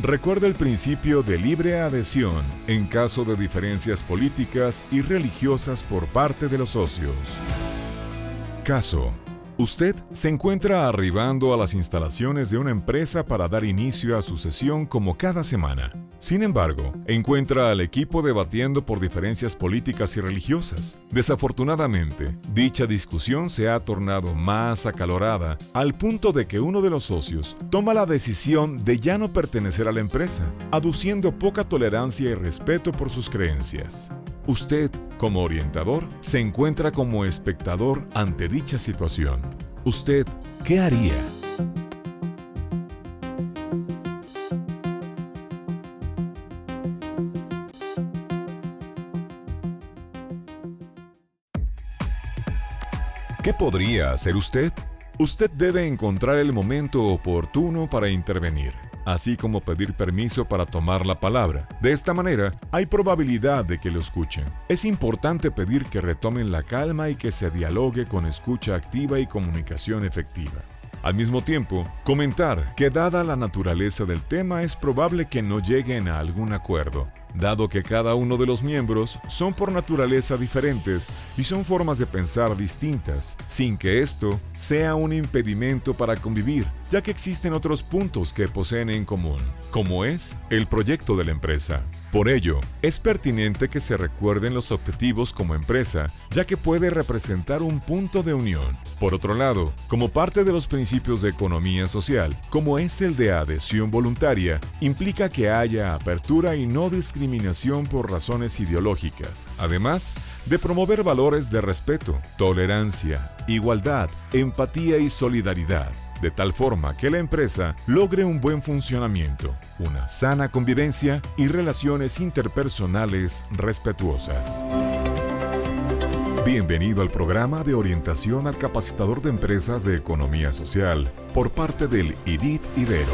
recuerde el principio de libre adhesión en caso de diferencias políticas y religiosas por parte de los socios. Caso Usted se encuentra arribando a las instalaciones de una empresa para dar inicio a su sesión como cada semana. Sin embargo, encuentra al equipo debatiendo por diferencias políticas y religiosas. Desafortunadamente, dicha discusión se ha tornado más acalorada al punto de que uno de los socios toma la decisión de ya no pertenecer a la empresa, aduciendo poca tolerancia y respeto por sus creencias. Usted, como orientador, se encuentra como espectador ante dicha situación. ¿Usted qué haría? ¿Qué podría hacer usted? Usted debe encontrar el momento oportuno para intervenir así como pedir permiso para tomar la palabra. De esta manera, hay probabilidad de que lo escuchen. Es importante pedir que retomen la calma y que se dialogue con escucha activa y comunicación efectiva. Al mismo tiempo, comentar que dada la naturaleza del tema es probable que no lleguen a algún acuerdo, dado que cada uno de los miembros son por naturaleza diferentes y son formas de pensar distintas, sin que esto sea un impedimento para convivir, ya que existen otros puntos que poseen en común, como es el proyecto de la empresa. Por ello, es pertinente que se recuerden los objetivos como empresa, ya que puede representar un punto de unión. Por otro lado, como parte de los principios de economía social, como es el de adhesión voluntaria, implica que haya apertura y no discriminación por razones ideológicas, además de promover valores de respeto, tolerancia, igualdad, empatía y solidaridad de tal forma que la empresa logre un buen funcionamiento, una sana convivencia y relaciones interpersonales respetuosas. Bienvenido al programa de orientación al capacitador de empresas de economía social por parte del IDIT Ibero.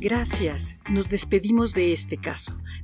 Gracias. Nos despedimos de este caso